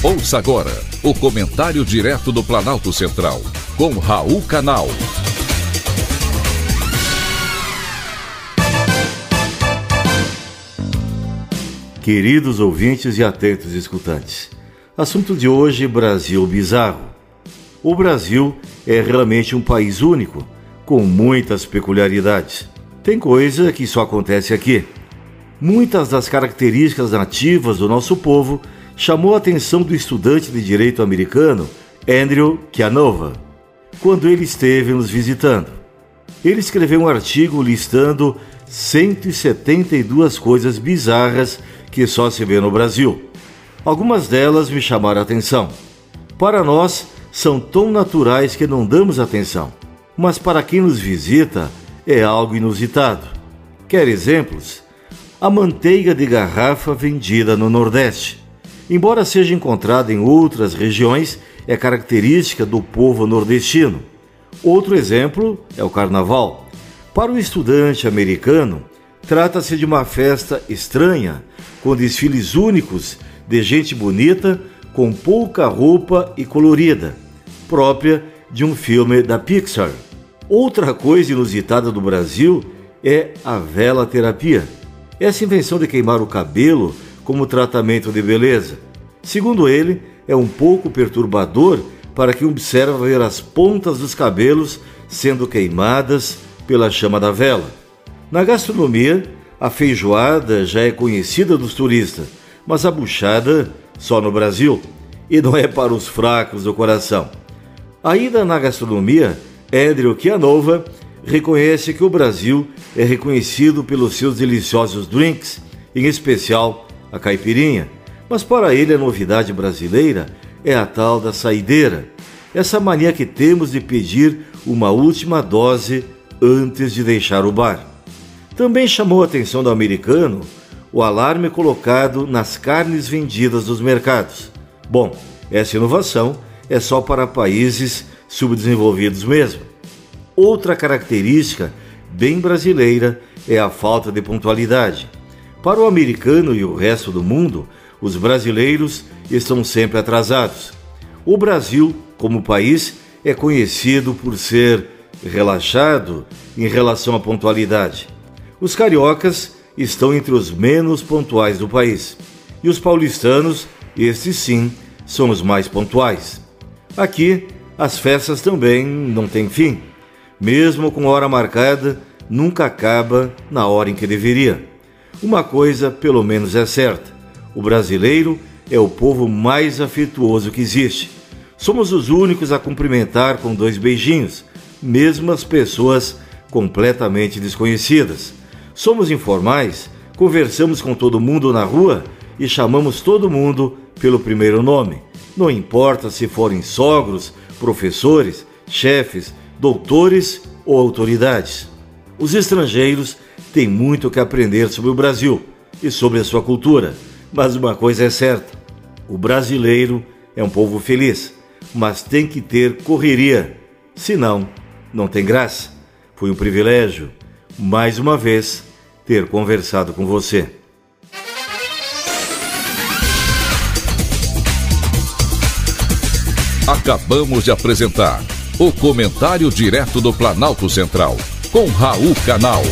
Ouça agora o comentário direto do Planalto Central, com Raul Canal. Queridos ouvintes e atentos escutantes, assunto de hoje: Brasil bizarro. O Brasil é realmente um país único, com muitas peculiaridades. Tem coisa que só acontece aqui. Muitas das características nativas do nosso povo chamou a atenção do estudante de direito americano Andrew Chianova, quando ele esteve nos visitando. Ele escreveu um artigo listando 172 coisas bizarras que só se vê no Brasil. Algumas delas me chamaram a atenção. Para nós, são tão naturais que não damos atenção, mas para quem nos visita, é algo inusitado. Quer exemplos? A manteiga de garrafa vendida no Nordeste. Embora seja encontrada em outras regiões, é característica do povo nordestino. Outro exemplo é o carnaval. Para o estudante americano, trata-se de uma festa estranha, com desfiles únicos de gente bonita com pouca roupa e colorida, própria de um filme da Pixar. Outra coisa inusitada do Brasil é a vela terapia. Essa invenção de queimar o cabelo como tratamento de beleza. Segundo ele, é um pouco perturbador para quem observa ver as pontas dos cabelos sendo queimadas pela chama da vela. Na gastronomia, a feijoada já é conhecida dos turistas, mas a buchada só no Brasil. E não é para os fracos do coração. Ainda na gastronomia, Andrew Chianova reconhece que o Brasil é reconhecido pelos seus deliciosos drinks, em especial a caipirinha. Mas para ele a novidade brasileira é a tal da saideira, essa mania que temos de pedir uma última dose antes de deixar o bar. Também chamou a atenção do americano o alarme colocado nas carnes vendidas nos mercados. Bom, essa inovação é só para países subdesenvolvidos mesmo. Outra característica bem brasileira é a falta de pontualidade. Para o americano e o resto do mundo, os brasileiros estão sempre atrasados. O Brasil, como país, é conhecido por ser relaxado em relação à pontualidade. Os cariocas estão entre os menos pontuais do país. E os paulistanos, estes sim, são os mais pontuais. Aqui, as festas também não têm fim. Mesmo com hora marcada, nunca acaba na hora em que deveria. Uma coisa, pelo menos, é certa: o brasileiro é o povo mais afetuoso que existe. Somos os únicos a cumprimentar com dois beijinhos, mesmo as pessoas completamente desconhecidas. Somos informais, conversamos com todo mundo na rua e chamamos todo mundo pelo primeiro nome. Não importa se forem sogros, professores, chefes, doutores ou autoridades. Os estrangeiros têm muito que aprender sobre o Brasil e sobre a sua cultura, mas uma coisa é certa: o brasileiro é um povo feliz, mas tem que ter correria, senão não tem graça. Foi um privilégio, mais uma vez, ter conversado com você. Acabamos de apresentar o Comentário Direto do Planalto Central, com Raul Canal.